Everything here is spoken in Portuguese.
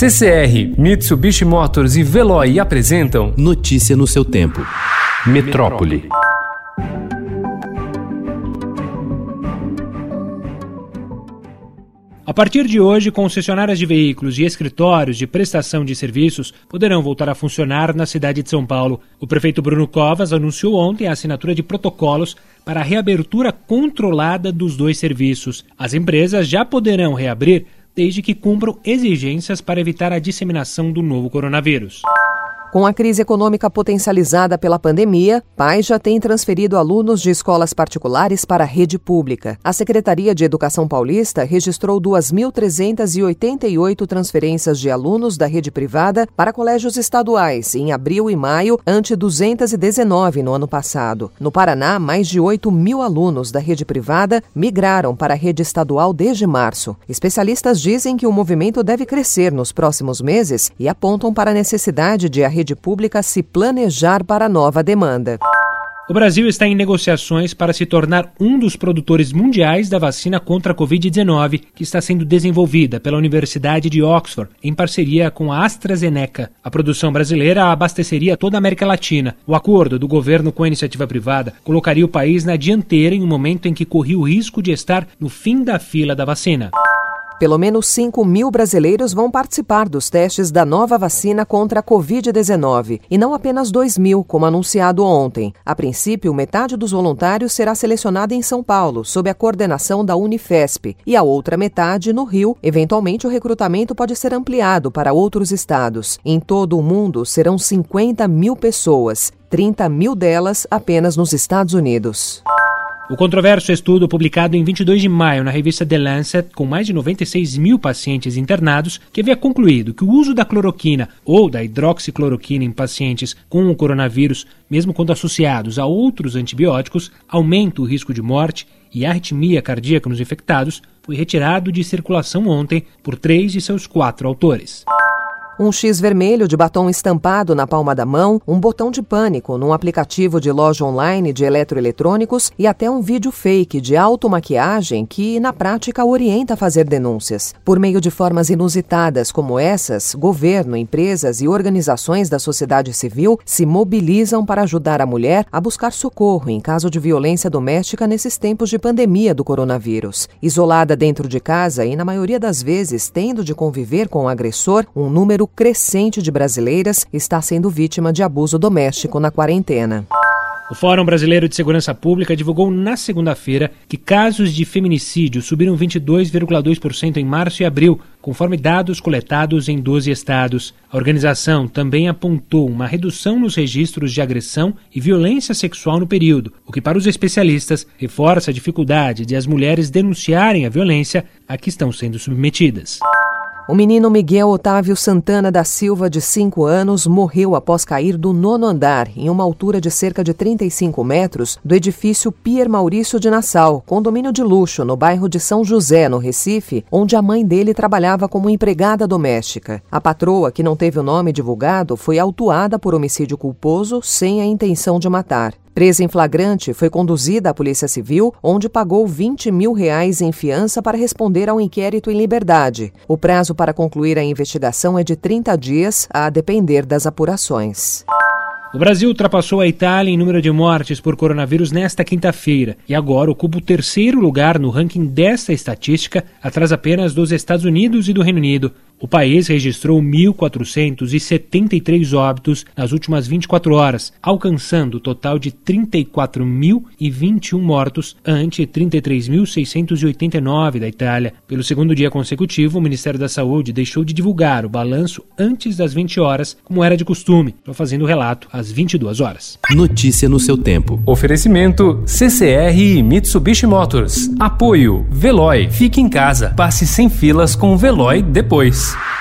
CCR, Mitsubishi Motors e Veloy apresentam Notícia no seu tempo. Metrópole. A partir de hoje, concessionárias de veículos e escritórios de prestação de serviços poderão voltar a funcionar na cidade de São Paulo. O prefeito Bruno Covas anunciou ontem a assinatura de protocolos para a reabertura controlada dos dois serviços. As empresas já poderão reabrir desde que cumpram exigências para evitar a disseminação do novo coronavírus. Com a crise econômica potencializada pela pandemia, pais já têm transferido alunos de escolas particulares para a rede pública. A Secretaria de Educação Paulista registrou 2.388 transferências de alunos da rede privada para colégios estaduais em abril e maio, ante 219 no ano passado. No Paraná, mais de 8 mil alunos da rede privada migraram para a rede estadual desde março. Especialistas dizem que o movimento deve crescer nos próximos meses e apontam para a necessidade de a rede pública se planejar para a nova demanda. O Brasil está em negociações para se tornar um dos produtores mundiais da vacina contra a Covid-19, que está sendo desenvolvida pela Universidade de Oxford, em parceria com a AstraZeneca. A produção brasileira abasteceria toda a América Latina. O acordo do governo com a iniciativa privada colocaria o país na dianteira em um momento em que corria o risco de estar no fim da fila da vacina. Pelo menos 5 mil brasileiros vão participar dos testes da nova vacina contra a Covid-19, e não apenas 2 mil, como anunciado ontem. A princípio, metade dos voluntários será selecionada em São Paulo, sob a coordenação da Unifesp, e a outra metade no Rio. Eventualmente, o recrutamento pode ser ampliado para outros estados. Em todo o mundo, serão 50 mil pessoas, 30 mil delas apenas nos Estados Unidos. O controverso estudo publicado em 22 de maio na revista The Lancet, com mais de 96 mil pacientes internados, que havia concluído que o uso da cloroquina ou da hidroxicloroquina em pacientes com o coronavírus, mesmo quando associados a outros antibióticos, aumenta o risco de morte e arritmia cardíaca nos infectados, foi retirado de circulação ontem por três de seus quatro autores um X vermelho de batom estampado na palma da mão, um botão de pânico num aplicativo de loja online de eletroeletrônicos e até um vídeo fake de automaquiagem que, na prática, orienta a fazer denúncias. Por meio de formas inusitadas como essas, governo, empresas e organizações da sociedade civil se mobilizam para ajudar a mulher a buscar socorro em caso de violência doméstica nesses tempos de pandemia do coronavírus. Isolada dentro de casa e, na maioria das vezes, tendo de conviver com o agressor, um número crescente de brasileiras está sendo vítima de abuso doméstico na quarentena. O Fórum Brasileiro de Segurança Pública divulgou na segunda-feira que casos de feminicídio subiram 22,2% em março e abril, conforme dados coletados em 12 estados. A organização também apontou uma redução nos registros de agressão e violência sexual no período, o que, para os especialistas, reforça a dificuldade de as mulheres denunciarem a violência a que estão sendo submetidas. O menino Miguel Otávio Santana da Silva, de 5 anos, morreu após cair do nono andar, em uma altura de cerca de 35 metros, do edifício Pier Maurício de Nassau, condomínio de luxo no bairro de São José, no Recife, onde a mãe dele trabalhava como empregada doméstica. A patroa, que não teve o nome divulgado, foi autuada por homicídio culposo sem a intenção de matar. Presa em flagrante, foi conduzida à Polícia Civil, onde pagou 20 mil reais em fiança para responder ao inquérito em liberdade. O prazo para concluir a investigação é de 30 dias, a depender das apurações. O Brasil ultrapassou a Itália em número de mortes por coronavírus nesta quinta-feira e agora ocupa o terceiro lugar no ranking desta estatística, atrás apenas dos Estados Unidos e do Reino Unido. O país registrou 1.473 óbitos nas últimas 24 horas, alcançando o total de 34.021 mortos, ante 33.689 da Itália. Pelo segundo dia consecutivo, o Ministério da Saúde deixou de divulgar o balanço antes das 20 horas, como era de costume, só fazendo o relato às 22 horas. Notícia no seu tempo. Oferecimento CCR e Mitsubishi Motors. Apoio Veloy. Fique em casa. Passe sem filas com o Veloy depois. Peace.